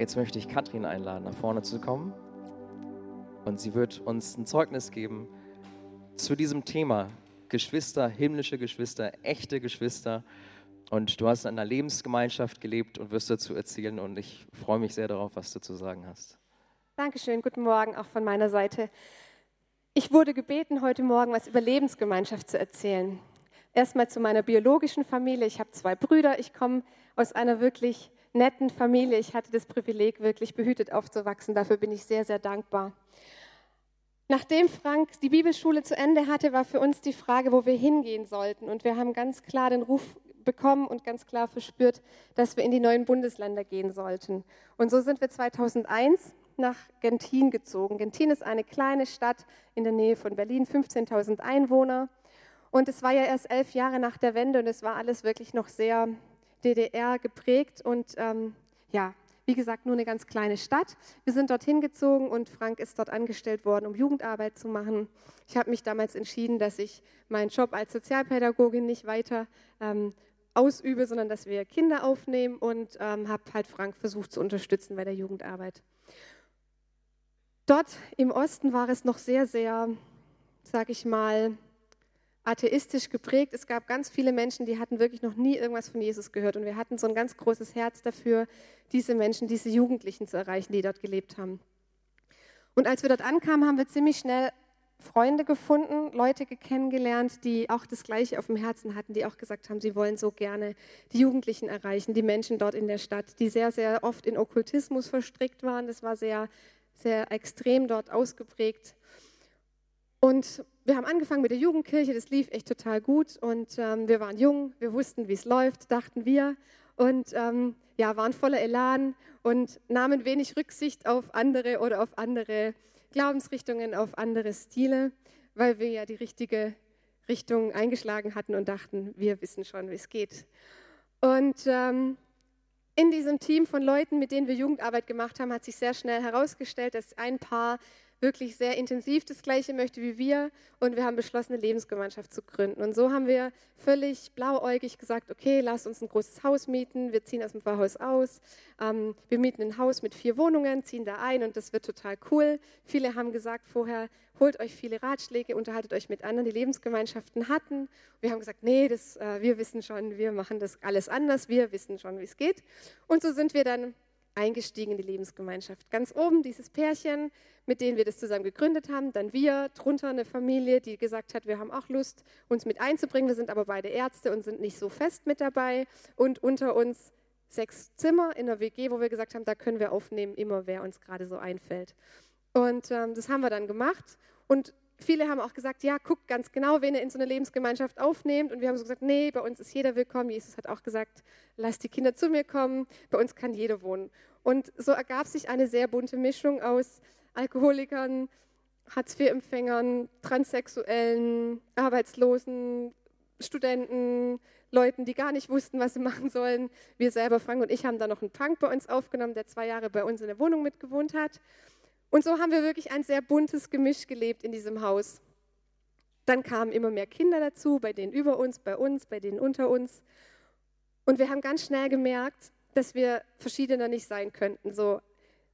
Jetzt möchte ich Katrin einladen, nach vorne zu kommen. Und sie wird uns ein Zeugnis geben zu diesem Thema. Geschwister, himmlische Geschwister, echte Geschwister. Und du hast in einer Lebensgemeinschaft gelebt und wirst dazu erzählen. Und ich freue mich sehr darauf, was du zu sagen hast. Dankeschön, guten Morgen auch von meiner Seite. Ich wurde gebeten, heute Morgen was über Lebensgemeinschaft zu erzählen. Erstmal zu meiner biologischen Familie. Ich habe zwei Brüder. Ich komme aus einer wirklich netten Familie. Ich hatte das Privileg, wirklich behütet aufzuwachsen. Dafür bin ich sehr, sehr dankbar. Nachdem Frank die Bibelschule zu Ende hatte, war für uns die Frage, wo wir hingehen sollten. Und wir haben ganz klar den Ruf bekommen und ganz klar verspürt, dass wir in die neuen Bundesländer gehen sollten. Und so sind wir 2001 nach Gentin gezogen. Gentin ist eine kleine Stadt in der Nähe von Berlin, 15.000 Einwohner. Und es war ja erst elf Jahre nach der Wende und es war alles wirklich noch sehr DDR geprägt und ähm, ja, wie gesagt, nur eine ganz kleine Stadt. Wir sind dorthin gezogen und Frank ist dort angestellt worden, um Jugendarbeit zu machen. Ich habe mich damals entschieden, dass ich meinen Job als Sozialpädagogin nicht weiter ähm, ausübe, sondern dass wir Kinder aufnehmen und ähm, habe halt Frank versucht zu unterstützen bei der Jugendarbeit. Dort im Osten war es noch sehr, sehr, sag ich mal, atheistisch geprägt. Es gab ganz viele Menschen, die hatten wirklich noch nie irgendwas von Jesus gehört. Und wir hatten so ein ganz großes Herz dafür, diese Menschen, diese Jugendlichen zu erreichen, die dort gelebt haben. Und als wir dort ankamen, haben wir ziemlich schnell Freunde gefunden, Leute kennengelernt, die auch das Gleiche auf dem Herzen hatten, die auch gesagt haben, sie wollen so gerne die Jugendlichen erreichen, die Menschen dort in der Stadt, die sehr, sehr oft in Okkultismus verstrickt waren. Das war sehr, sehr extrem dort ausgeprägt. Und wir haben angefangen mit der Jugendkirche, das lief echt total gut und ähm, wir waren jung, wir wussten, wie es läuft, dachten wir und ähm, ja, waren voller Elan und nahmen wenig Rücksicht auf andere oder auf andere Glaubensrichtungen, auf andere Stile, weil wir ja die richtige Richtung eingeschlagen hatten und dachten, wir wissen schon, wie es geht. Und ähm, in diesem Team von Leuten, mit denen wir Jugendarbeit gemacht haben, hat sich sehr schnell herausgestellt, dass ein Paar wirklich sehr intensiv das Gleiche möchte wie wir und wir haben beschlossen, eine Lebensgemeinschaft zu gründen. Und so haben wir völlig blauäugig gesagt, okay, lass uns ein großes Haus mieten, wir ziehen aus dem Pfarrhaus aus, ähm, wir mieten ein Haus mit vier Wohnungen, ziehen da ein und das wird total cool. Viele haben gesagt vorher, holt euch viele Ratschläge, unterhaltet euch mit anderen, die Lebensgemeinschaften hatten. Wir haben gesagt, nee, das, äh, wir wissen schon, wir machen das alles anders, wir wissen schon, wie es geht. Und so sind wir dann eingestiegen in die Lebensgemeinschaft. Ganz oben dieses Pärchen, mit denen wir das zusammen gegründet haben, dann wir, drunter eine Familie, die gesagt hat, wir haben auch Lust, uns mit einzubringen, wir sind aber beide Ärzte und sind nicht so fest mit dabei und unter uns sechs Zimmer in der WG, wo wir gesagt haben, da können wir aufnehmen, immer wer uns gerade so einfällt. Und ähm, das haben wir dann gemacht und viele haben auch gesagt, ja, guckt ganz genau, wen ihr in so eine Lebensgemeinschaft aufnehmt. Und wir haben so gesagt, nee, bei uns ist jeder willkommen. Jesus hat auch gesagt, lasst die Kinder zu mir kommen. Bei uns kann jeder wohnen. Und so ergab sich eine sehr bunte Mischung aus Alkoholikern, Hartz-IV-Empfängern, Transsexuellen, Arbeitslosen, Studenten, Leuten, die gar nicht wussten, was sie machen sollen. Wir selber, Frank und ich, haben da noch einen Punk bei uns aufgenommen, der zwei Jahre bei uns in der Wohnung mitgewohnt hat. Und so haben wir wirklich ein sehr buntes Gemisch gelebt in diesem Haus. Dann kamen immer mehr Kinder dazu, bei denen über uns, bei uns, bei denen unter uns. Und wir haben ganz schnell gemerkt, dass wir verschiedener nicht sein könnten. So,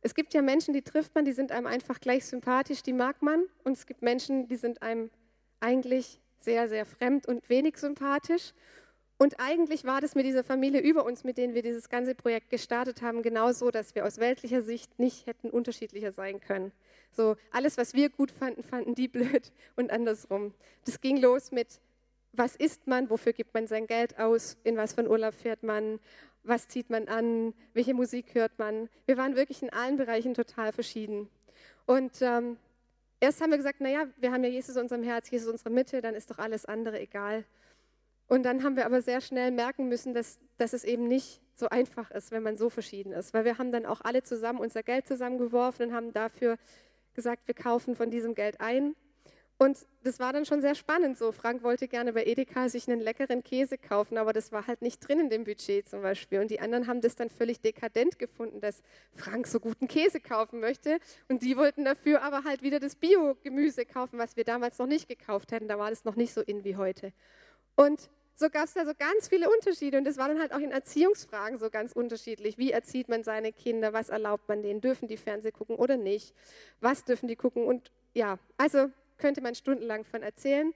es gibt ja Menschen, die trifft man, die sind einem einfach gleich sympathisch, die mag man. Und es gibt Menschen, die sind einem eigentlich sehr, sehr fremd und wenig sympathisch. Und eigentlich war das mit dieser Familie über uns, mit denen wir dieses ganze Projekt gestartet haben, genauso, dass wir aus weltlicher Sicht nicht hätten unterschiedlicher sein können. So alles, was wir gut fanden, fanden die blöd und andersrum. Das ging los mit, was isst man, wofür gibt man sein Geld aus, in was für einen Urlaub fährt man, was zieht man an, welche Musik hört man. Wir waren wirklich in allen Bereichen total verschieden. Und ähm, erst haben wir gesagt, naja, wir haben ja Jesus in unserem Herz, Jesus in unserer Mitte, dann ist doch alles andere egal. Und dann haben wir aber sehr schnell merken müssen, dass, dass es eben nicht so einfach ist, wenn man so verschieden ist. Weil wir haben dann auch alle zusammen unser Geld zusammengeworfen und haben dafür gesagt, wir kaufen von diesem Geld ein. Und das war dann schon sehr spannend so. Frank wollte gerne bei Edeka sich einen leckeren Käse kaufen, aber das war halt nicht drin in dem Budget zum Beispiel. Und die anderen haben das dann völlig dekadent gefunden, dass Frank so guten Käse kaufen möchte. Und die wollten dafür aber halt wieder das Bio-Gemüse kaufen, was wir damals noch nicht gekauft hätten. Da war das noch nicht so in wie heute. Und so gab es da so ganz viele Unterschiede und das war dann halt auch in Erziehungsfragen so ganz unterschiedlich. Wie erzieht man seine Kinder? Was erlaubt man denen? Dürfen die Fernsehen gucken oder nicht? Was dürfen die gucken? Und ja, also könnte man stundenlang von erzählen.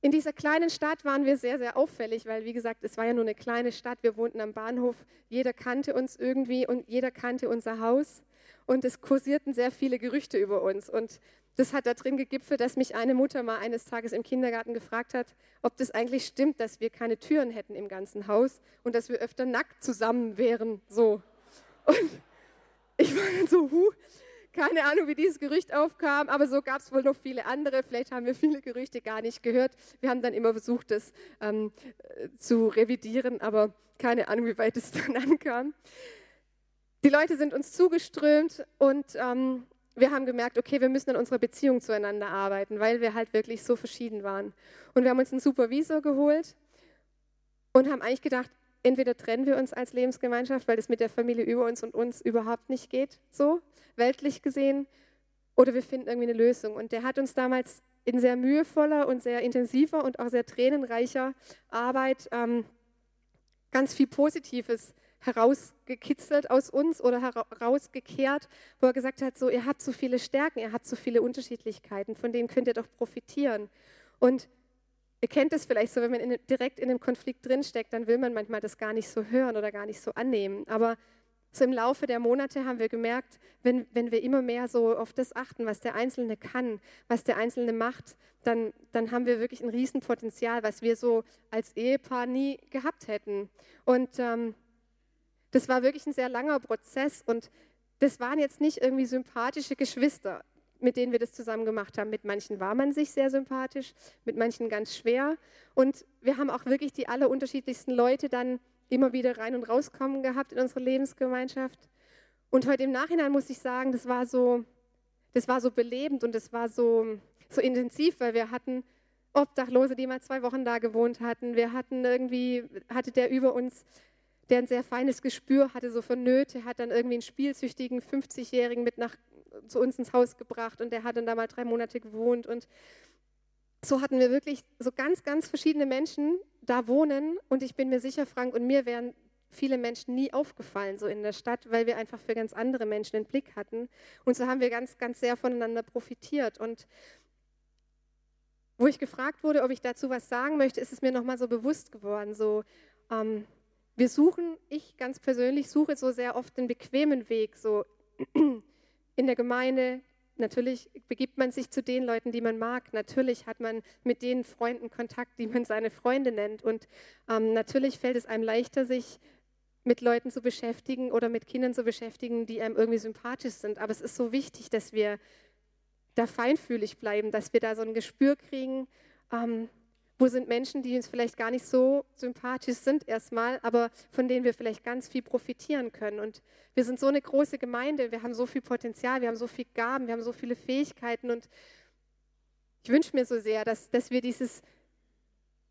In dieser kleinen Stadt waren wir sehr, sehr auffällig, weil, wie gesagt, es war ja nur eine kleine Stadt. Wir wohnten am Bahnhof. Jeder kannte uns irgendwie und jeder kannte unser Haus. Und es kursierten sehr viele Gerüchte über uns. Und das hat da drin gegipfelt, dass mich eine Mutter mal eines Tages im Kindergarten gefragt hat, ob das eigentlich stimmt, dass wir keine Türen hätten im ganzen Haus und dass wir öfter nackt zusammen wären. So. Und ich war dann so, huh, keine Ahnung, wie dieses Gerücht aufkam, aber so gab es wohl noch viele andere. Vielleicht haben wir viele Gerüchte gar nicht gehört. Wir haben dann immer versucht, das ähm, zu revidieren, aber keine Ahnung, wie weit es dann ankam. Die Leute sind uns zugeströmt und ähm, wir haben gemerkt, okay, wir müssen an unserer Beziehung zueinander arbeiten, weil wir halt wirklich so verschieden waren. Und wir haben uns einen Supervisor geholt und haben eigentlich gedacht, entweder trennen wir uns als Lebensgemeinschaft, weil das mit der Familie über uns und uns überhaupt nicht geht, so weltlich gesehen, oder wir finden irgendwie eine Lösung. Und der hat uns damals in sehr mühevoller und sehr intensiver und auch sehr tränenreicher Arbeit ähm, ganz viel Positives herausgekitzelt aus uns oder herausgekehrt, wo er gesagt hat, so, ihr habt so viele Stärken, ihr habt so viele Unterschiedlichkeiten, von denen könnt ihr doch profitieren. Und ihr kennt es vielleicht so, wenn man in, direkt in einem Konflikt drinsteckt, dann will man manchmal das gar nicht so hören oder gar nicht so annehmen. Aber so im Laufe der Monate haben wir gemerkt, wenn, wenn wir immer mehr so auf das achten, was der Einzelne kann, was der Einzelne macht, dann, dann haben wir wirklich ein Riesenpotenzial, was wir so als Ehepaar nie gehabt hätten. Und ähm, das war wirklich ein sehr langer Prozess und das waren jetzt nicht irgendwie sympathische Geschwister, mit denen wir das zusammen gemacht haben. Mit manchen war man sich sehr sympathisch, mit manchen ganz schwer. Und wir haben auch wirklich die allerunterschiedlichsten Leute dann immer wieder rein und rauskommen gehabt in unsere Lebensgemeinschaft. Und heute im Nachhinein muss ich sagen, das war so, das war so belebend und das war so, so intensiv, weil wir hatten Obdachlose, die mal zwei Wochen da gewohnt hatten. Wir hatten irgendwie, hatte der über uns der ein sehr feines Gespür hatte, so für Nöte, hat dann irgendwie einen spielsüchtigen 50-Jährigen mit nach, zu uns ins Haus gebracht und der hat dann da mal drei Monate gewohnt. Und so hatten wir wirklich so ganz, ganz verschiedene Menschen da wohnen. Und ich bin mir sicher, Frank und mir wären viele Menschen nie aufgefallen so in der Stadt, weil wir einfach für ganz andere Menschen den Blick hatten. Und so haben wir ganz, ganz sehr voneinander profitiert. Und wo ich gefragt wurde, ob ich dazu was sagen möchte, ist es mir nochmal so bewusst geworden, so ähm, wir suchen, ich ganz persönlich suche so sehr oft den bequemen Weg, so in der Gemeinde. Natürlich begibt man sich zu den Leuten, die man mag. Natürlich hat man mit den Freunden Kontakt, die man seine Freunde nennt. Und ähm, natürlich fällt es einem leichter, sich mit Leuten zu beschäftigen oder mit Kindern zu beschäftigen, die einem irgendwie sympathisch sind. Aber es ist so wichtig, dass wir da feinfühlig bleiben, dass wir da so ein Gespür kriegen, ähm, wo sind Menschen, die uns vielleicht gar nicht so sympathisch sind erstmal, aber von denen wir vielleicht ganz viel profitieren können. Und wir sind so eine große Gemeinde, wir haben so viel Potenzial, wir haben so viele Gaben, wir haben so viele Fähigkeiten. Und ich wünsche mir so sehr, dass, dass wir dieses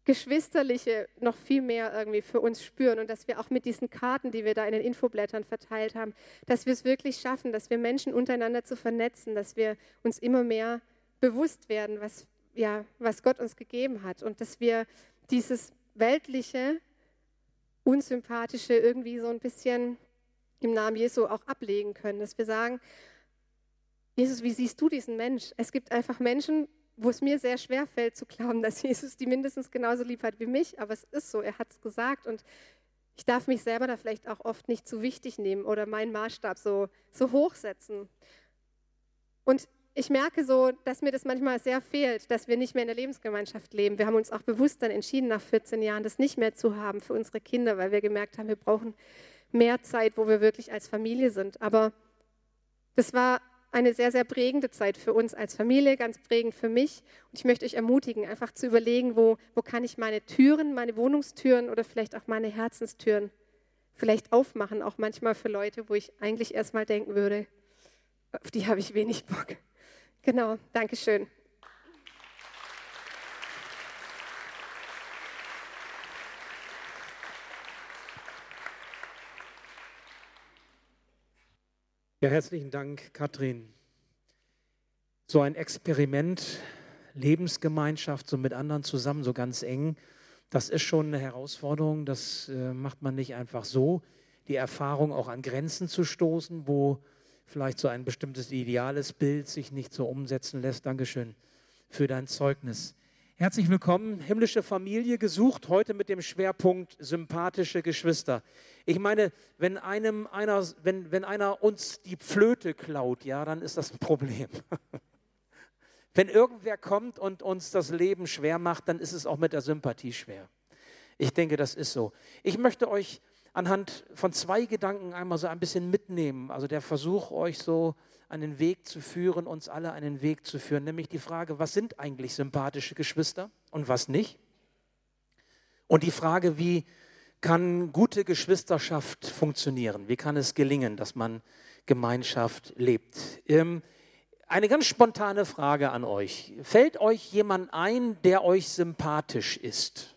Geschwisterliche noch viel mehr irgendwie für uns spüren und dass wir auch mit diesen Karten, die wir da in den Infoblättern verteilt haben, dass wir es wirklich schaffen, dass wir Menschen untereinander zu vernetzen, dass wir uns immer mehr bewusst werden, was ja, was Gott uns gegeben hat und dass wir dieses weltliche, unsympathische irgendwie so ein bisschen im Namen Jesu auch ablegen können, dass wir sagen, Jesus, wie siehst du diesen Mensch? Es gibt einfach Menschen, wo es mir sehr schwer fällt zu glauben, dass Jesus die mindestens genauso lieb hat wie mich, aber es ist so, er hat es gesagt und ich darf mich selber da vielleicht auch oft nicht zu wichtig nehmen oder meinen Maßstab so, so hochsetzen. Und ich merke so, dass mir das manchmal sehr fehlt, dass wir nicht mehr in der Lebensgemeinschaft leben. Wir haben uns auch bewusst dann entschieden, nach 14 Jahren das nicht mehr zu haben für unsere Kinder, weil wir gemerkt haben, wir brauchen mehr Zeit, wo wir wirklich als Familie sind. Aber das war eine sehr, sehr prägende Zeit für uns als Familie, ganz prägend für mich. Und ich möchte euch ermutigen, einfach zu überlegen, wo, wo kann ich meine Türen, meine Wohnungstüren oder vielleicht auch meine Herzenstüren vielleicht aufmachen, auch manchmal für Leute, wo ich eigentlich erstmal denken würde, auf die habe ich wenig Bock. Genau, danke schön. Ja, herzlichen Dank, Katrin. So ein Experiment, Lebensgemeinschaft, so mit anderen zusammen, so ganz eng Das ist schon eine Herausforderung, das äh, macht man nicht einfach so. Die Erfahrung auch an Grenzen zu stoßen, wo vielleicht so ein bestimmtes ideales Bild sich nicht so umsetzen lässt. Dankeschön für dein Zeugnis. Herzlich willkommen, himmlische Familie gesucht, heute mit dem Schwerpunkt sympathische Geschwister. Ich meine, wenn, einem einer, wenn, wenn einer uns die Flöte klaut, ja, dann ist das ein Problem. wenn irgendwer kommt und uns das Leben schwer macht, dann ist es auch mit der Sympathie schwer. Ich denke, das ist so. Ich möchte euch anhand von zwei Gedanken einmal so ein bisschen mitnehmen. Also der Versuch, euch so einen Weg zu führen, uns alle einen Weg zu führen, nämlich die Frage, was sind eigentlich sympathische Geschwister und was nicht? Und die Frage, wie kann gute Geschwisterschaft funktionieren? Wie kann es gelingen, dass man Gemeinschaft lebt? Ähm, eine ganz spontane Frage an euch. Fällt euch jemand ein, der euch sympathisch ist?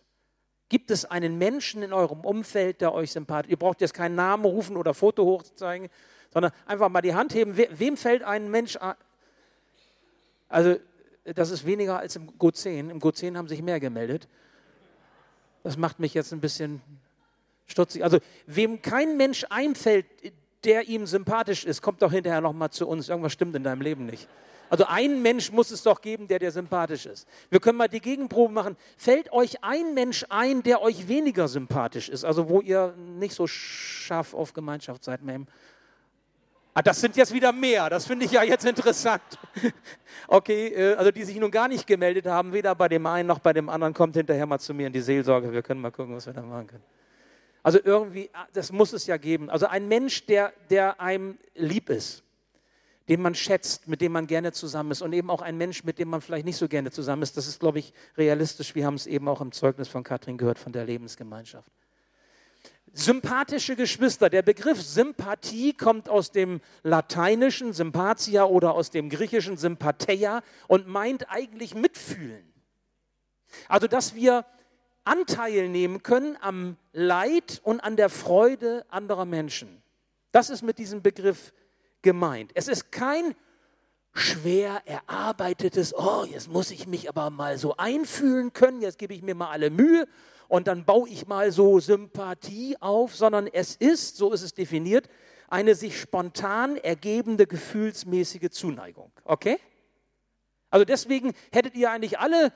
Gibt es einen Menschen in eurem Umfeld, der euch sympathisch? Ihr braucht jetzt keinen Namen rufen oder Foto hochzeigen, sondern einfach mal die Hand heben. wem fällt ein Mensch ein? Also, das ist weniger als im Go10. Im Go10 haben sich mehr gemeldet. Das macht mich jetzt ein bisschen stutzig. Also, wem kein Mensch einfällt, der ihm sympathisch ist, kommt doch hinterher nochmal zu uns. Irgendwas stimmt in deinem Leben nicht. Also ein Mensch muss es doch geben, der dir sympathisch ist. Wir können mal die Gegenprobe machen. Fällt euch ein Mensch ein, der euch weniger sympathisch ist? Also wo ihr nicht so scharf auf Gemeinschaft seid, Ma'am. Ah, das sind jetzt wieder mehr. Das finde ich ja jetzt interessant. Okay, äh, also die sich nun gar nicht gemeldet haben, weder bei dem einen noch bei dem anderen, kommt hinterher mal zu mir in die Seelsorge. Wir können mal gucken, was wir da machen können. Also irgendwie, ah, das muss es ja geben. Also ein Mensch, der, der einem lieb ist, den man schätzt, mit dem man gerne zusammen ist und eben auch ein Mensch, mit dem man vielleicht nicht so gerne zusammen ist. Das ist, glaube ich, realistisch. Wir haben es eben auch im Zeugnis von Katrin gehört, von der Lebensgemeinschaft. Sympathische Geschwister. Der Begriff Sympathie kommt aus dem lateinischen Sympathia oder aus dem griechischen Sympatheia und meint eigentlich mitfühlen. Also, dass wir Anteil nehmen können am Leid und an der Freude anderer Menschen. Das ist mit diesem Begriff gemeint. Es ist kein schwer erarbeitetes, oh, jetzt muss ich mich aber mal so einfühlen können, jetzt gebe ich mir mal alle Mühe und dann baue ich mal so Sympathie auf, sondern es ist, so ist es definiert, eine sich spontan ergebende gefühlsmäßige Zuneigung. Okay? Also deswegen hättet ihr eigentlich alle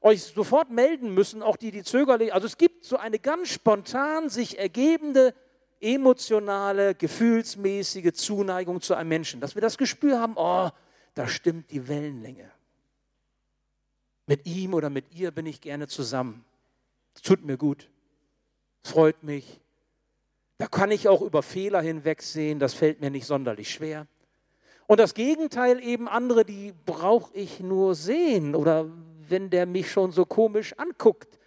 euch sofort melden müssen, auch die, die zögerlich. Also es gibt so eine ganz spontan sich ergebende emotionale, gefühlsmäßige Zuneigung zu einem Menschen, dass wir das Gespür haben, oh, da stimmt die Wellenlänge. Mit ihm oder mit ihr bin ich gerne zusammen. Es tut mir gut. Es freut mich. Da kann ich auch über Fehler hinwegsehen. Das fällt mir nicht sonderlich schwer. Und das Gegenteil eben andere, die brauche ich nur sehen. Oder wenn der mich schon so komisch anguckt,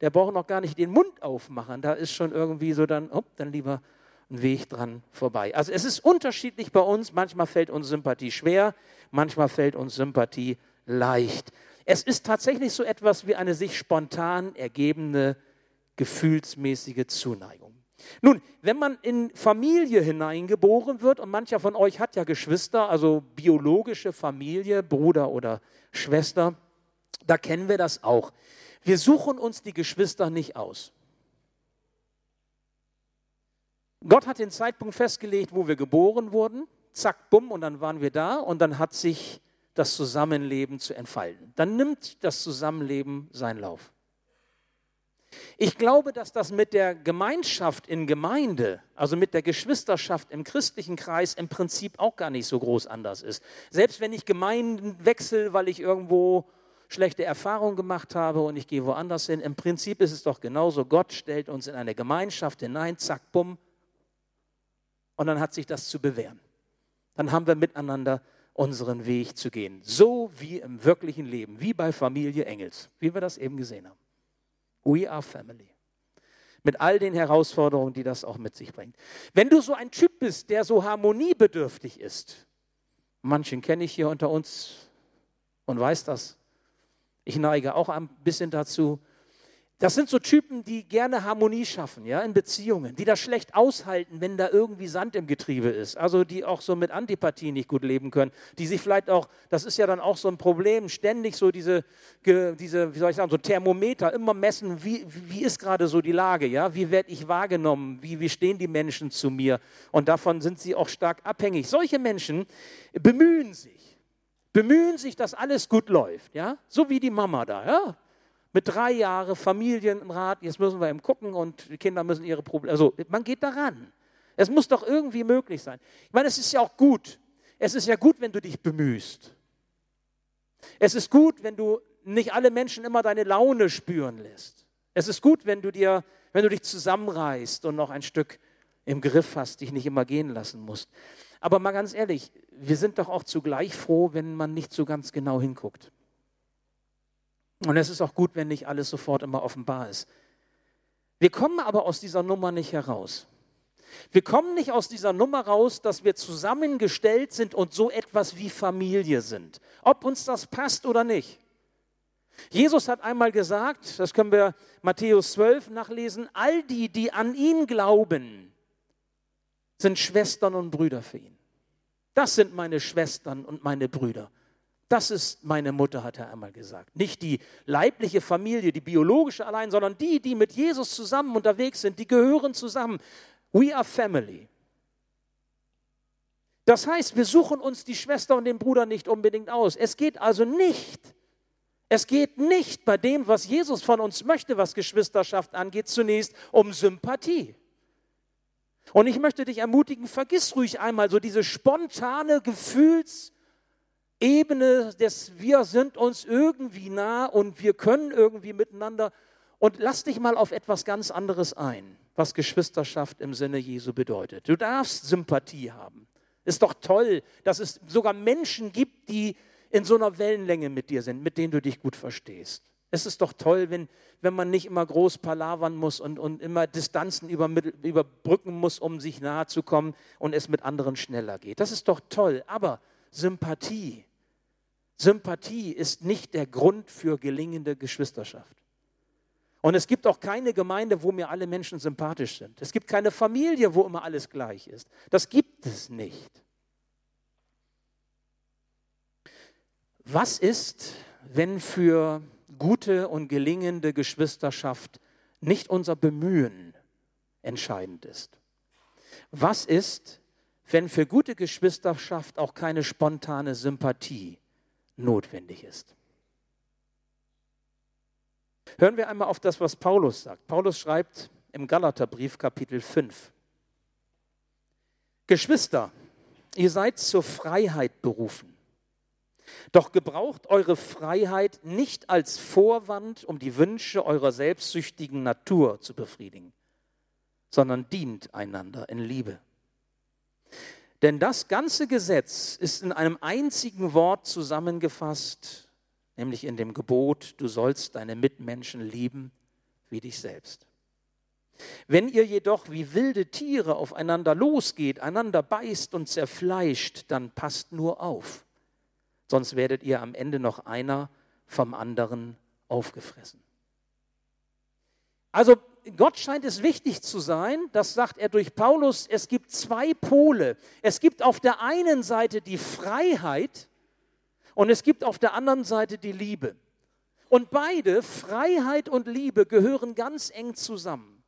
der braucht noch gar nicht den Mund aufmachen. Da ist schon irgendwie so dann, oh, dann lieber ein Weg dran vorbei. Also es ist unterschiedlich bei uns. Manchmal fällt uns Sympathie schwer, manchmal fällt uns Sympathie leicht. Es ist tatsächlich so etwas wie eine sich spontan ergebende gefühlsmäßige Zuneigung. Nun, wenn man in Familie hineingeboren wird, und mancher von euch hat ja Geschwister, also biologische Familie, Bruder oder Schwester, da kennen wir das auch. Wir suchen uns die Geschwister nicht aus. Gott hat den Zeitpunkt festgelegt, wo wir geboren wurden. Zack, bumm, und dann waren wir da und dann hat sich das Zusammenleben zu entfalten. Dann nimmt das Zusammenleben seinen Lauf. Ich glaube, dass das mit der Gemeinschaft in Gemeinde, also mit der Geschwisterschaft im christlichen Kreis im Prinzip auch gar nicht so groß anders ist. Selbst wenn ich Gemeinden wechsle, weil ich irgendwo schlechte Erfahrungen gemacht habe und ich gehe woanders hin. Im Prinzip ist es doch genauso. Gott stellt uns in eine Gemeinschaft hinein, zack, bumm. Und dann hat sich das zu bewähren. Dann haben wir miteinander unseren Weg zu gehen. So wie im wirklichen Leben, wie bei Familie Engels, wie wir das eben gesehen haben. We are family. Mit all den Herausforderungen, die das auch mit sich bringt. Wenn du so ein Typ bist, der so harmoniebedürftig ist, manchen kenne ich hier unter uns und weiß das, ich neige auch ein bisschen dazu, Das sind so Typen, die gerne Harmonie schaffen, ja, in Beziehungen, die das schlecht aushalten, wenn da irgendwie Sand im Getriebe ist. Also die auch so mit Antipathie nicht gut leben können, die sich vielleicht auch, das ist ja dann auch so ein Problem, ständig so diese, diese wie soll ich sagen, so Thermometer immer messen, wie, wie ist gerade so die Lage, ja, wie werde ich wahrgenommen, wie, wie stehen die Menschen zu mir und davon sind sie auch stark abhängig. Solche Menschen bemühen sich, bemühen sich, dass alles gut läuft, ja, so wie die Mama da, ja mit drei Jahren Familienrat, jetzt müssen wir eben gucken und die Kinder müssen ihre Probleme. Also man geht daran. Es muss doch irgendwie möglich sein. Ich meine, es ist ja auch gut. Es ist ja gut, wenn du dich bemühst. Es ist gut, wenn du nicht alle Menschen immer deine Laune spüren lässt. Es ist gut, wenn du dir, wenn du dich zusammenreißt und noch ein Stück im Griff hast, dich nicht immer gehen lassen musst. Aber mal ganz ehrlich, wir sind doch auch zugleich froh, wenn man nicht so ganz genau hinguckt. Und es ist auch gut, wenn nicht alles sofort immer offenbar ist. Wir kommen aber aus dieser Nummer nicht heraus. Wir kommen nicht aus dieser Nummer raus, dass wir zusammengestellt sind und so etwas wie Familie sind. Ob uns das passt oder nicht. Jesus hat einmal gesagt, das können wir Matthäus 12 nachlesen, all die, die an ihn glauben, sind Schwestern und Brüder für ihn. Das sind meine Schwestern und meine Brüder. Das ist meine Mutter, hat er einmal gesagt. Nicht die leibliche Familie, die biologische allein, sondern die, die mit Jesus zusammen unterwegs sind, die gehören zusammen. We are family. Das heißt, wir suchen uns die Schwester und den Bruder nicht unbedingt aus. Es geht also nicht, es geht nicht bei dem, was Jesus von uns möchte, was Geschwisterschaft angeht, zunächst um Sympathie. Und ich möchte dich ermutigen, vergiss ruhig einmal so diese spontane Gefühls- Ebene des Wir sind uns irgendwie nah und wir können irgendwie miteinander. Und lass dich mal auf etwas ganz anderes ein, was Geschwisterschaft im Sinne Jesu bedeutet. Du darfst Sympathie haben. Ist doch toll, dass es sogar Menschen gibt, die in so einer Wellenlänge mit dir sind, mit denen du dich gut verstehst. Es ist doch toll, wenn, wenn man nicht immer groß palavern muss und, und immer Distanzen überbrücken muss, um sich nahe zu kommen und es mit anderen schneller geht. Das ist doch toll. Aber Sympathie, Sympathie ist nicht der Grund für gelingende Geschwisterschaft. Und es gibt auch keine Gemeinde, wo mir alle Menschen sympathisch sind. Es gibt keine Familie, wo immer alles gleich ist. Das gibt es nicht. Was ist, wenn für gute und gelingende Geschwisterschaft nicht unser Bemühen entscheidend ist? Was ist, wenn für gute Geschwisterschaft auch keine spontane Sympathie notwendig ist. Hören wir einmal auf das, was Paulus sagt. Paulus schreibt im Galaterbrief Kapitel 5. Geschwister, ihr seid zur Freiheit berufen. Doch gebraucht eure Freiheit nicht als Vorwand, um die Wünsche eurer selbstsüchtigen Natur zu befriedigen, sondern dient einander in Liebe. Denn das ganze Gesetz ist in einem einzigen Wort zusammengefasst, nämlich in dem Gebot, du sollst deine Mitmenschen lieben wie dich selbst. Wenn ihr jedoch wie wilde Tiere aufeinander losgeht, einander beißt und zerfleischt, dann passt nur auf, sonst werdet ihr am Ende noch einer vom anderen aufgefressen. Also Gott scheint es wichtig zu sein, das sagt er durch Paulus, es gibt zwei Pole. Es gibt auf der einen Seite die Freiheit und es gibt auf der anderen Seite die Liebe. Und beide, Freiheit und Liebe, gehören ganz eng zusammen.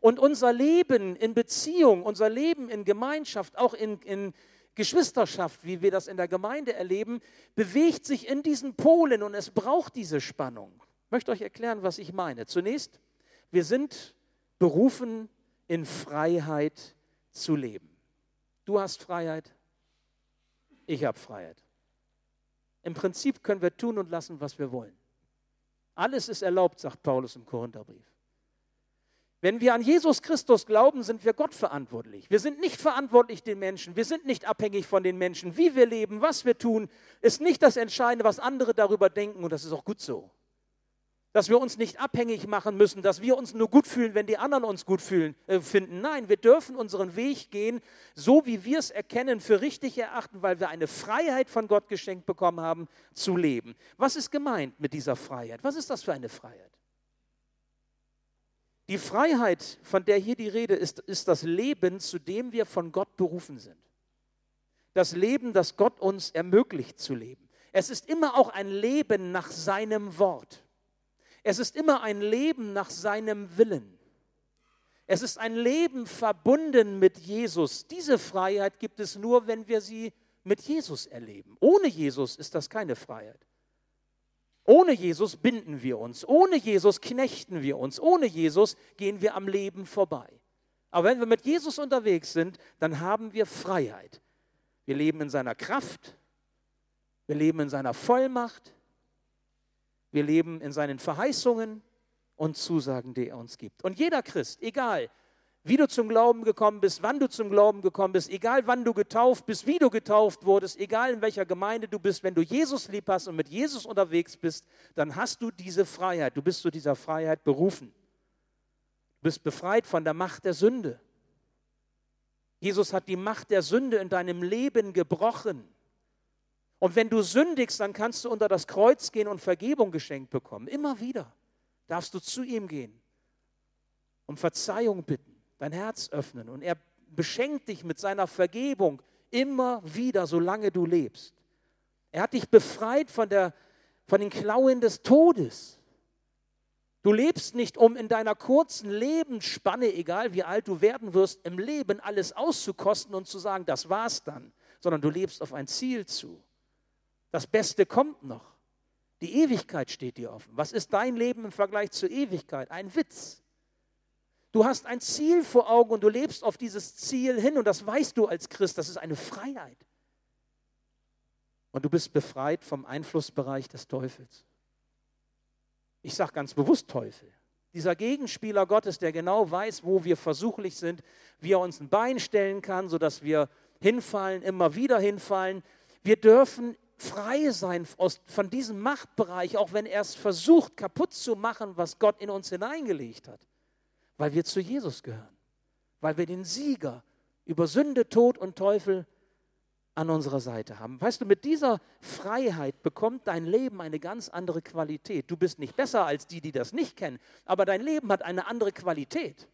Und unser Leben in Beziehung, unser Leben in Gemeinschaft, auch in, in Geschwisterschaft, wie wir das in der Gemeinde erleben, bewegt sich in diesen Polen und es braucht diese Spannung. Ich möchte euch erklären, was ich meine. Zunächst, wir sind berufen, in Freiheit zu leben. Du hast Freiheit, ich habe Freiheit. Im Prinzip können wir tun und lassen, was wir wollen. Alles ist erlaubt, sagt Paulus im Korintherbrief. Wenn wir an Jesus Christus glauben, sind wir Gott verantwortlich. Wir sind nicht verantwortlich den Menschen. Wir sind nicht abhängig von den Menschen. Wie wir leben, was wir tun, ist nicht das Entscheidende, was andere darüber denken. Und das ist auch gut so dass wir uns nicht abhängig machen müssen, dass wir uns nur gut fühlen, wenn die anderen uns gut fühlen, äh, finden. Nein, wir dürfen unseren Weg gehen, so wie wir es erkennen, für richtig erachten, weil wir eine Freiheit von Gott geschenkt bekommen haben, zu leben. Was ist gemeint mit dieser Freiheit? Was ist das für eine Freiheit? Die Freiheit, von der hier die Rede ist, ist das Leben, zu dem wir von Gott berufen sind. Das Leben, das Gott uns ermöglicht zu leben. Es ist immer auch ein Leben nach seinem Wort. Es ist immer ein Leben nach seinem Willen. Es ist ein Leben verbunden mit Jesus. Diese Freiheit gibt es nur, wenn wir sie mit Jesus erleben. Ohne Jesus ist das keine Freiheit. Ohne Jesus binden wir uns, ohne Jesus knechten wir uns, ohne Jesus gehen wir am Leben vorbei. Aber wenn wir mit Jesus unterwegs sind, dann haben wir Freiheit. Wir leben in seiner Kraft, wir leben in seiner Vollmacht, wir leben in seinen Verheißungen und Zusagen, die er uns gibt. Und jeder Christ, egal wie du zum Glauben gekommen bist, wann du zum Glauben gekommen bist, egal wann du getauft bist, wie du getauft wurdest, egal in welcher Gemeinde du bist, wenn du Jesus lieb hast und mit Jesus unterwegs bist, dann hast du diese Freiheit. Du bist zu dieser Freiheit berufen. Du bist befreit von der Macht der Sünde. Jesus hat die Macht der Sünde in deinem Leben gebrochen. Und wenn du sündigst, dann kannst du unter das Kreuz gehen und Vergebung geschenkt bekommen. Immer wieder darfst du zu ihm gehen, um Verzeihung bitten dein Herz öffnen und er beschenkt dich mit seiner Vergebung immer wieder, solange du lebst. Er hat dich befreit von, der, von den Klauen des Todes. Du lebst nicht, um in deiner kurzen Lebensspanne, egal wie alt du werden wirst, im Leben alles auszukosten und zu sagen, das war's dann, sondern du lebst auf ein Ziel zu. Das Beste kommt noch. Die Ewigkeit steht dir offen. Was ist dein Leben im Vergleich zur Ewigkeit? Ein Witz. Du hast ein Ziel vor Augen und du lebst auf dieses Ziel hin und das weißt du als Christ, das ist eine Freiheit. Und du bist befreit vom Einflussbereich des Teufels. Ich sage ganz bewusst Teufel. Dieser Gegenspieler Gottes, der genau weiß, wo wir versuchlich sind, wie er uns ein Bein stellen kann, sodass wir hinfallen, immer wieder hinfallen. Wir dürfen frei sein aus, von diesem Machtbereich, auch wenn er es versucht, kaputt zu machen, was Gott in uns hineingelegt hat. Weil wir zu Jesus gehören. Weil wir den Sieger über Sünde, Tod und Teufel an unserer Seite haben. Weißt du, mit dieser Freiheit bekommt dein Leben eine ganz andere Qualität. Du bist nicht besser als die, die das nicht kennen, aber dein Leben hat eine andere Qualität,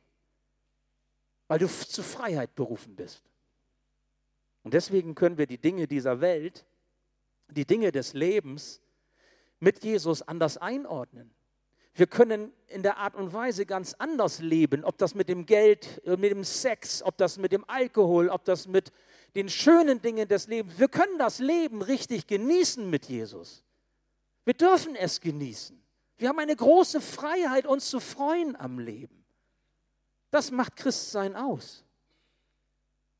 weil du zu Freiheit berufen bist. Und deswegen können wir die Dinge dieser Welt, die Dinge des Lebens mit Jesus anders einordnen. Wir können in der Art und Weise ganz anders leben, ob das mit dem Geld, äh, mit dem Sex, ob das mit dem Alkohol, ob das mit den schönen Dingen des Lebens. Wir können das Leben richtig genießen mit Jesus. Wir dürfen es genießen. Wir haben eine große Freiheit, uns zu freuen am Leben. Das macht Christsein aus.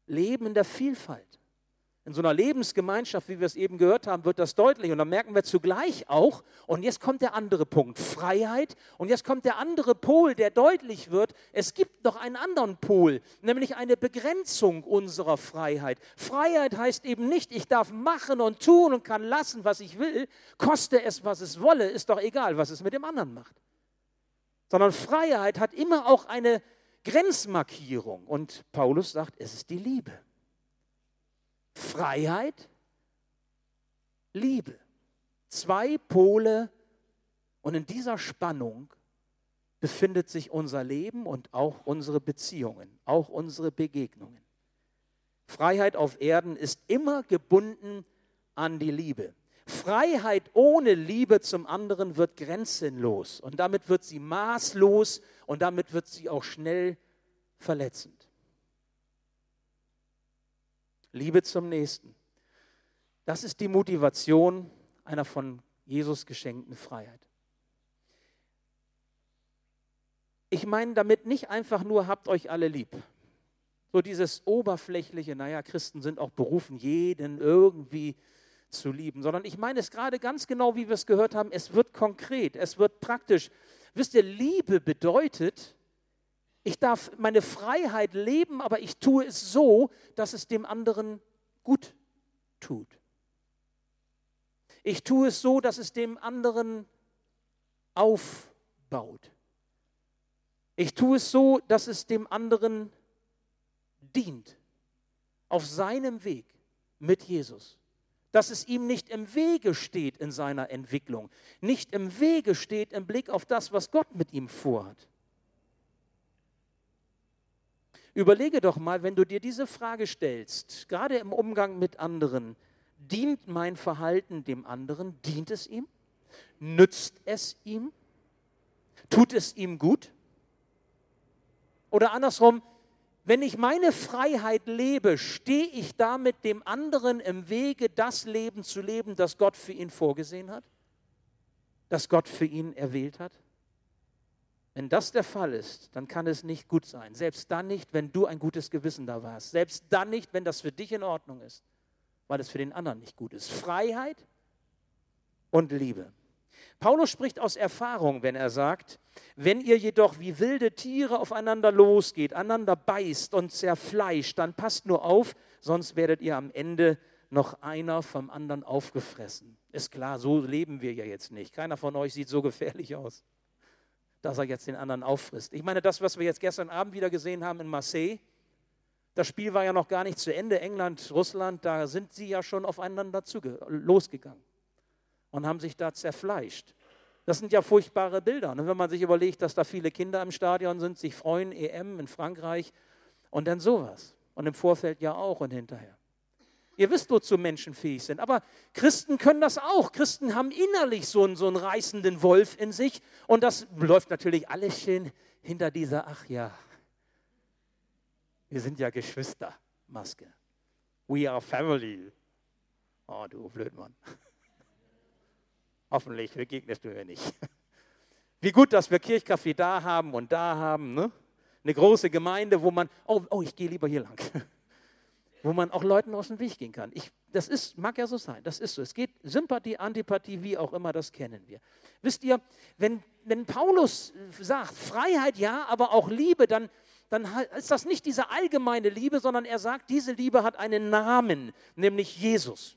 Leben in der Vielfalt. In so einer Lebensgemeinschaft, wie wir es eben gehört haben, wird das deutlich. Und dann merken wir zugleich auch, und jetzt kommt der andere Punkt, Freiheit. Und jetzt kommt der andere Pol, der deutlich wird. Es gibt noch einen anderen Pol, nämlich eine Begrenzung unserer Freiheit. Freiheit heißt eben nicht, ich darf machen und tun und kann lassen, was ich will, koste es, was es wolle, ist doch egal, was es mit dem anderen macht. Sondern Freiheit hat immer auch eine Grenzmarkierung. Und Paulus sagt, es ist die Liebe. Freiheit, Liebe. Zwei Pole und in dieser Spannung befindet sich unser Leben und auch unsere Beziehungen, auch unsere Begegnungen. Freiheit auf Erden ist immer gebunden an die Liebe. Freiheit ohne Liebe zum anderen wird grenzenlos und damit wird sie maßlos und damit wird sie auch schnell verletzend. Liebe zum Nächsten. Das ist die Motivation einer von Jesus geschenkten Freiheit. Ich meine damit nicht einfach nur, habt euch alle lieb. So dieses oberflächliche, naja, Christen sind auch berufen, jeden irgendwie zu lieben, sondern ich meine es gerade ganz genau, wie wir es gehört haben, es wird konkret, es wird praktisch. Wisst ihr, Liebe bedeutet, ich darf meine Freiheit leben, aber ich tue es so, dass es dem anderen gut tut. Ich tue es so, dass es dem anderen aufbaut. Ich tue es so, dass es dem anderen dient. Auf seinem Weg mit Jesus. Dass es ihm nicht im Wege steht in seiner Entwicklung. Nicht im Wege steht im Blick auf das, was Gott mit ihm vorhat. Überlege doch mal, wenn du dir diese Frage stellst, gerade im Umgang mit anderen, dient mein Verhalten dem anderen? Dient es ihm? Nützt es ihm? Tut es ihm gut? Oder andersrum, wenn ich meine Freiheit lebe, stehe ich damit dem anderen im Wege, das Leben zu leben, das Gott für ihn vorgesehen hat? Das Gott für ihn erwählt hat? Wenn das der Fall ist, dann kann es nicht gut sein. Selbst dann nicht, wenn du ein gutes Gewissen da warst. Selbst dann nicht, wenn das für dich in Ordnung ist, weil es für den anderen nicht gut ist. Freiheit und Liebe. Paulus spricht aus Erfahrung, wenn er sagt, wenn ihr jedoch wie wilde Tiere aufeinander losgeht, einander beißt und zerfleischt, dann passt nur auf, sonst werdet ihr am Ende noch einer vom anderen aufgefressen. Ist klar, so leben wir ja jetzt nicht. Keiner von euch sieht so gefährlich aus, dass er jetzt den anderen auffrisst. Ich meine, das, was wir jetzt gestern Abend wieder gesehen haben in Marseille, das Spiel war ja noch gar nicht zu Ende. England, Russland, da sind sie ja schon aufeinander losgegangen und haben sich da zerfleischt. Das sind ja furchtbare Bilder. Ne? Wenn man sich überlegt, dass da viele Kinder im Stadion sind, sich freuen, EM in Frankreich und dann sowas. Und im Vorfeld ja auch und hinterher. Ihr wisst, wozu Menschen fähig sind. Aber Christen können das auch. Christen haben innerlich so einen, so einen reißenden Wolf in sich. Und das läuft natürlich alles schön hinter dieser, ach ja, wir sind ja Geschwister, Maske. We are family. Oh, du Blödmann. Hoffentlich begegnest du mir nicht. Wie gut, dass wir Kirchkaffee da haben und da haben. Ne? Eine große Gemeinde, wo man, oh, oh ich gehe lieber hier lang. wo man auch Leuten aus dem Weg gehen kann. Ich, das ist, mag ja so sein, das ist so. Es geht Sympathie, Antipathie, wie auch immer, das kennen wir. Wisst ihr, wenn, wenn Paulus sagt, Freiheit ja, aber auch Liebe, dann, dann ist das nicht diese allgemeine Liebe, sondern er sagt, diese Liebe hat einen Namen, nämlich Jesus.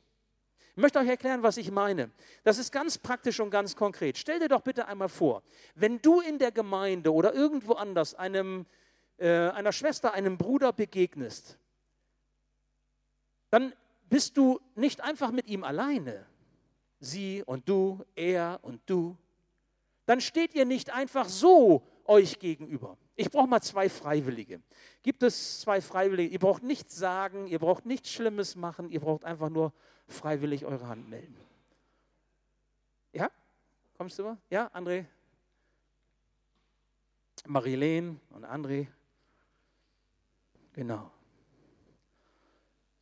Ich möchte euch erklären, was ich meine. Das ist ganz praktisch und ganz konkret. Stell dir doch bitte einmal vor, wenn du in der Gemeinde oder irgendwo anders einem, äh, einer Schwester, einem Bruder begegnest, dann bist du nicht einfach mit ihm alleine. Sie und du, er und du. Dann steht ihr nicht einfach so euch gegenüber. Ich brauche mal zwei Freiwillige. Gibt es zwei Freiwillige? Ihr braucht nichts sagen, ihr braucht nichts Schlimmes machen, ihr braucht einfach nur freiwillig eure Hand melden. Ja? Kommst du mal? Ja, André? Marilene und André. Genau.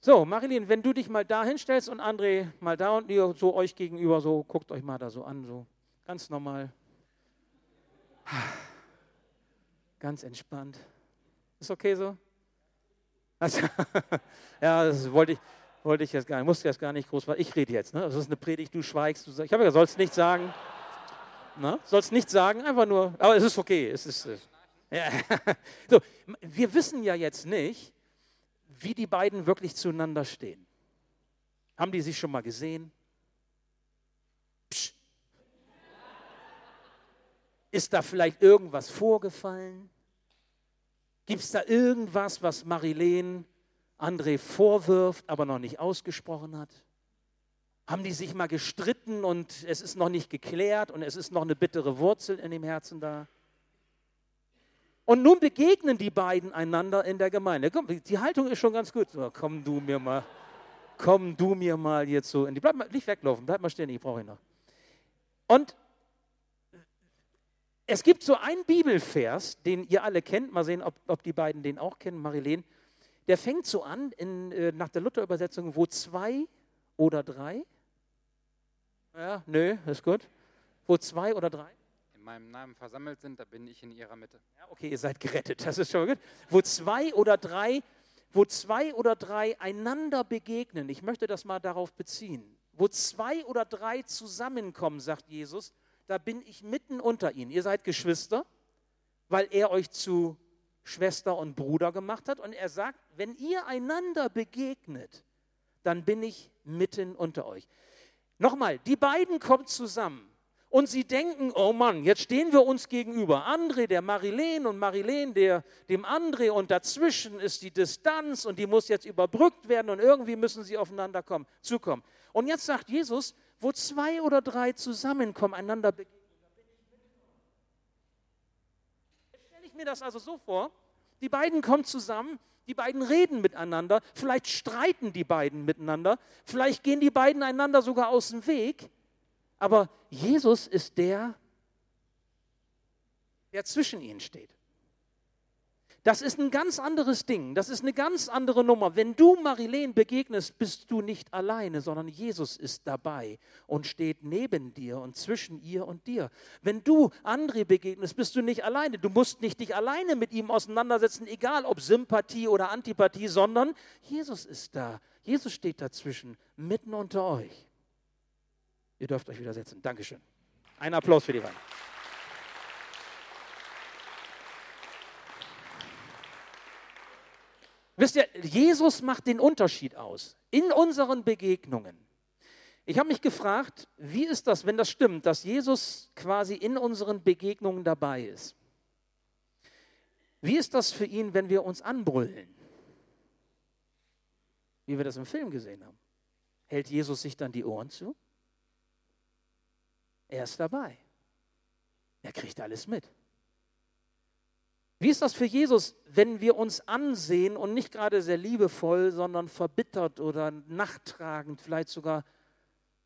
So, Marilene, wenn du dich mal da hinstellst und André mal da und ihr so euch gegenüber so, guckt euch mal da so an, so ganz normal. Ganz entspannt. Ist okay so? Also, ja, das wollte ich, wollte ich jetzt gar nicht, musste jetzt gar nicht groß, weil ich rede jetzt. Ne? Das ist eine Predigt, du schweigst. Du, ich habe ja, sollst nicht sagen. Ne? Sollst nicht sagen, einfach nur, aber es ist okay. Es ist, äh, ja. so, wir wissen ja jetzt nicht, wie die beiden wirklich zueinander stehen. Haben die sich schon mal gesehen? Psch. Ist da vielleicht irgendwas vorgefallen? Gibt es da irgendwas, was Marilene André vorwirft, aber noch nicht ausgesprochen hat? Haben die sich mal gestritten und es ist noch nicht geklärt und es ist noch eine bittere Wurzel in dem Herzen da? Und nun begegnen die beiden einander in der Gemeinde. Komm, die Haltung ist schon ganz gut. So, komm du mir mal, komm du mir mal jetzt so in die. Bleib mal nicht weglaufen, bleib mal stehen, ich brauche ihn noch. Und es gibt so einen Bibelvers, den ihr alle kennt. Mal sehen, ob, ob die beiden den auch kennen, Marilene. Der fängt so an, in, äh, nach der Luther-Übersetzung, wo zwei oder drei. Ja, nö, ist gut. Wo zwei oder drei in meinem Namen versammelt sind, da bin ich in ihrer Mitte. Ja, okay, ihr seid gerettet, das ist schon gut. Wo zwei oder drei, wo zwei oder drei einander begegnen, ich möchte das mal darauf beziehen. Wo zwei oder drei zusammenkommen, sagt Jesus, da bin ich mitten unter ihnen. Ihr seid Geschwister, weil er euch zu Schwester und Bruder gemacht hat. Und er sagt, wenn ihr einander begegnet, dann bin ich mitten unter euch. Nochmal, die beiden kommen zusammen und sie denken, oh Mann, jetzt stehen wir uns gegenüber. André, der Marilene und Marilene, der, dem André und dazwischen ist die Distanz und die muss jetzt überbrückt werden und irgendwie müssen sie aufeinander kommen, zukommen. Und jetzt sagt Jesus, wo zwei oder drei zusammenkommen, einander begegnen. Stelle ich mir das also so vor, Die beiden kommen zusammen, die beiden reden miteinander, vielleicht streiten die beiden miteinander, vielleicht gehen die beiden einander sogar aus dem Weg. Aber Jesus ist der, der zwischen ihnen steht. Das ist ein ganz anderes Ding, das ist eine ganz andere Nummer. Wenn du Marilene begegnest, bist du nicht alleine, sondern Jesus ist dabei und steht neben dir und zwischen ihr und dir. Wenn du André begegnest, bist du nicht alleine. Du musst nicht dich alleine mit ihm auseinandersetzen, egal ob Sympathie oder Antipathie, sondern Jesus ist da. Jesus steht dazwischen, mitten unter euch. Ihr dürft euch wieder setzen. Dankeschön. Ein Applaus für die beiden. Wisst ihr, Jesus macht den Unterschied aus in unseren Begegnungen. Ich habe mich gefragt, wie ist das, wenn das stimmt, dass Jesus quasi in unseren Begegnungen dabei ist? Wie ist das für ihn, wenn wir uns anbrüllen? Wie wir das im Film gesehen haben. Hält Jesus sich dann die Ohren zu? Er ist dabei. Er kriegt alles mit. Wie ist das für Jesus, wenn wir uns ansehen und nicht gerade sehr liebevoll, sondern verbittert oder nachtragend, vielleicht sogar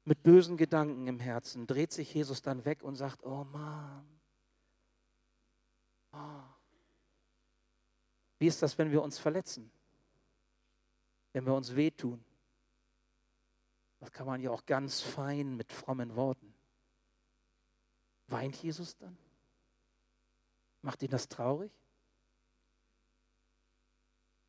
mit bösen Gedanken im Herzen, dreht sich Jesus dann weg und sagt, oh Mann. Oh. Wie ist das, wenn wir uns verletzen? Wenn wir uns wehtun? Das kann man ja auch ganz fein mit frommen Worten. Weint Jesus dann? Macht ihn das traurig?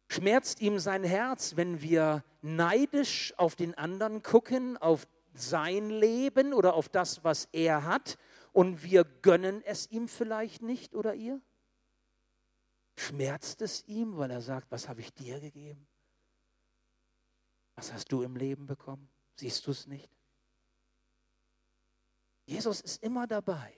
Schmerzt ihm sein Herz, wenn wir neidisch auf den anderen gucken, auf sein Leben oder auf das, was er hat und wir gönnen es ihm vielleicht nicht oder ihr? Schmerzt es ihm, weil er sagt, was habe ich dir gegeben? Was hast du im Leben bekommen? Siehst du es nicht? Jesus ist immer dabei.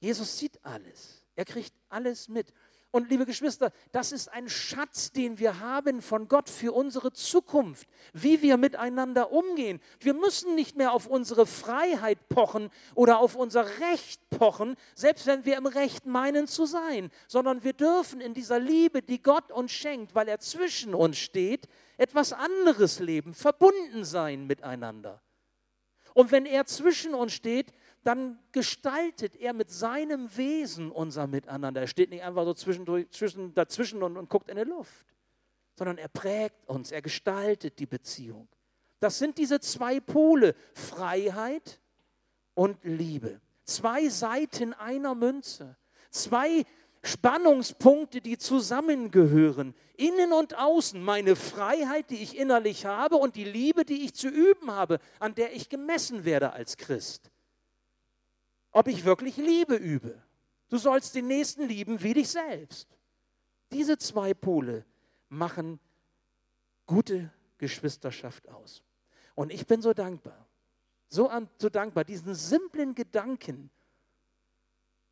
Jesus sieht alles. Er kriegt alles mit. Und liebe Geschwister, das ist ein Schatz, den wir haben von Gott für unsere Zukunft, wie wir miteinander umgehen. Wir müssen nicht mehr auf unsere Freiheit pochen oder auf unser Recht pochen, selbst wenn wir im Recht meinen zu sein, sondern wir dürfen in dieser Liebe, die Gott uns schenkt, weil er zwischen uns steht, etwas anderes leben, verbunden sein miteinander. Und wenn er zwischen uns steht, dann gestaltet er mit seinem Wesen unser Miteinander. Er steht nicht einfach so zwischen, dazwischen und, und guckt in die Luft, sondern er prägt uns, er gestaltet die Beziehung. Das sind diese zwei Pole, Freiheit und Liebe. Zwei Seiten einer Münze. Zwei Spannungspunkte, die zusammengehören. Innen und außen. Meine Freiheit, die ich innerlich habe und die Liebe, die ich zu üben habe, an der ich gemessen werde als Christ ob ich wirklich Liebe übe. Du sollst den Nächsten lieben wie dich selbst. Diese zwei Pole machen gute Geschwisterschaft aus. Und ich bin so dankbar, so, an, so dankbar, diesen simplen Gedanken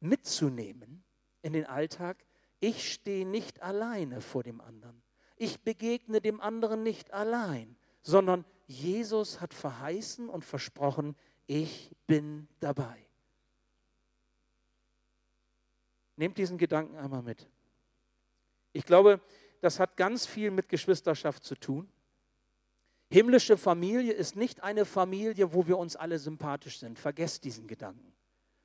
mitzunehmen in den Alltag. Ich stehe nicht alleine vor dem anderen. Ich begegne dem anderen nicht allein, sondern Jesus hat verheißen und versprochen, ich bin dabei. Nehmt diesen Gedanken einmal mit. Ich glaube, das hat ganz viel mit Geschwisterschaft zu tun. Himmlische Familie ist nicht eine Familie, wo wir uns alle sympathisch sind. Vergesst diesen Gedanken.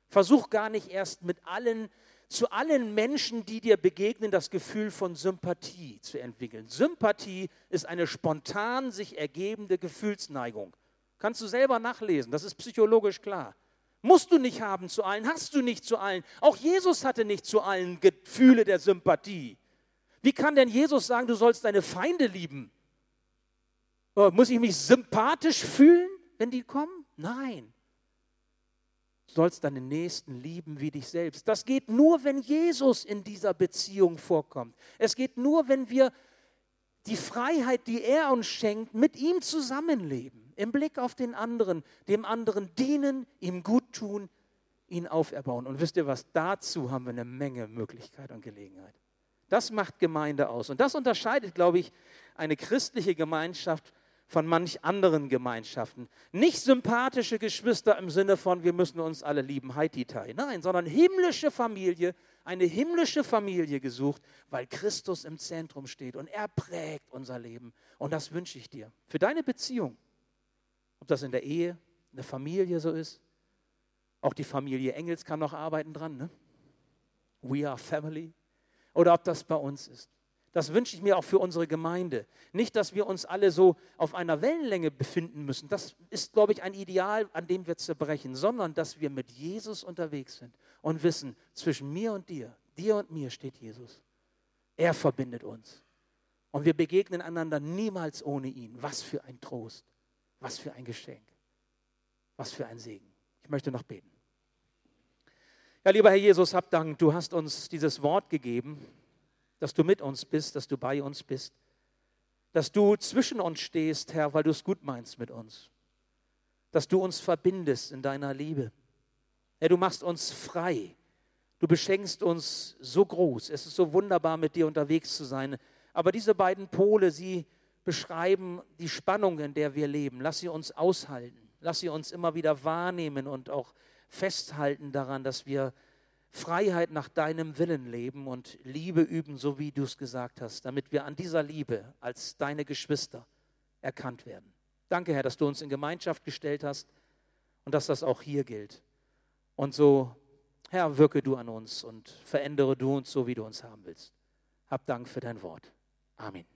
Versuch gar nicht erst mit allen, zu allen Menschen, die dir begegnen, das Gefühl von Sympathie zu entwickeln. Sympathie ist eine spontan sich ergebende Gefühlsneigung. Kannst du selber nachlesen, das ist psychologisch klar. Musst du nicht haben zu allen, hast du nicht zu allen. Auch Jesus hatte nicht zu allen Gefühle der Sympathie. Wie kann denn Jesus sagen, du sollst deine Feinde lieben? Oh, muss ich mich sympathisch fühlen, wenn die kommen? Nein. Sollst deine Nächsten lieben wie dich selbst. Das geht nur, wenn Jesus in dieser Beziehung vorkommt. Es geht nur, wenn wir die Freiheit, die er uns schenkt, mit ihm zusammenleben im Blick auf den anderen, dem anderen dienen, ihm gut tun, ihn auferbauen. Und wisst ihr was, dazu haben wir eine Menge Möglichkeit und Gelegenheit. Das macht Gemeinde aus. Und das unterscheidet, glaube ich, eine christliche Gemeinschaft von manch anderen Gemeinschaften. Nicht sympathische Geschwister im Sinne von, wir müssen uns alle lieben, Haititai. Nein, sondern himmlische Familie, eine himmlische Familie gesucht, weil Christus im Zentrum steht und er prägt unser Leben. Und das wünsche ich dir. Für deine Beziehung, ob das in der Ehe, in der Familie so ist, auch die Familie Engels kann noch arbeiten dran, ne? We are family. Oder ob das bei uns ist. Das wünsche ich mir auch für unsere Gemeinde. Nicht, dass wir uns alle so auf einer Wellenlänge befinden müssen. Das ist, glaube ich, ein Ideal, an dem wir zerbrechen, sondern dass wir mit Jesus unterwegs sind und wissen, zwischen mir und dir, dir und mir steht Jesus. Er verbindet uns. Und wir begegnen einander niemals ohne ihn. Was für ein Trost, was für ein Geschenk, was für ein Segen. Ich möchte noch beten. Ja, lieber Herr Jesus, hab Dank, du hast uns dieses Wort gegeben dass du mit uns bist, dass du bei uns bist, dass du zwischen uns stehst, Herr, weil du es gut meinst mit uns, dass du uns verbindest in deiner Liebe. Herr, du machst uns frei, du beschenkst uns so groß, es ist so wunderbar, mit dir unterwegs zu sein. Aber diese beiden Pole, sie beschreiben die Spannung, in der wir leben. Lass sie uns aushalten, lass sie uns immer wieder wahrnehmen und auch festhalten daran, dass wir Freiheit nach deinem Willen leben und Liebe üben, so wie du es gesagt hast, damit wir an dieser Liebe als deine Geschwister erkannt werden. Danke, Herr, dass du uns in Gemeinschaft gestellt hast und dass das auch hier gilt. Und so, Herr, wirke du an uns und verändere du uns so, wie du uns haben willst. Hab Dank für dein Wort. Amen.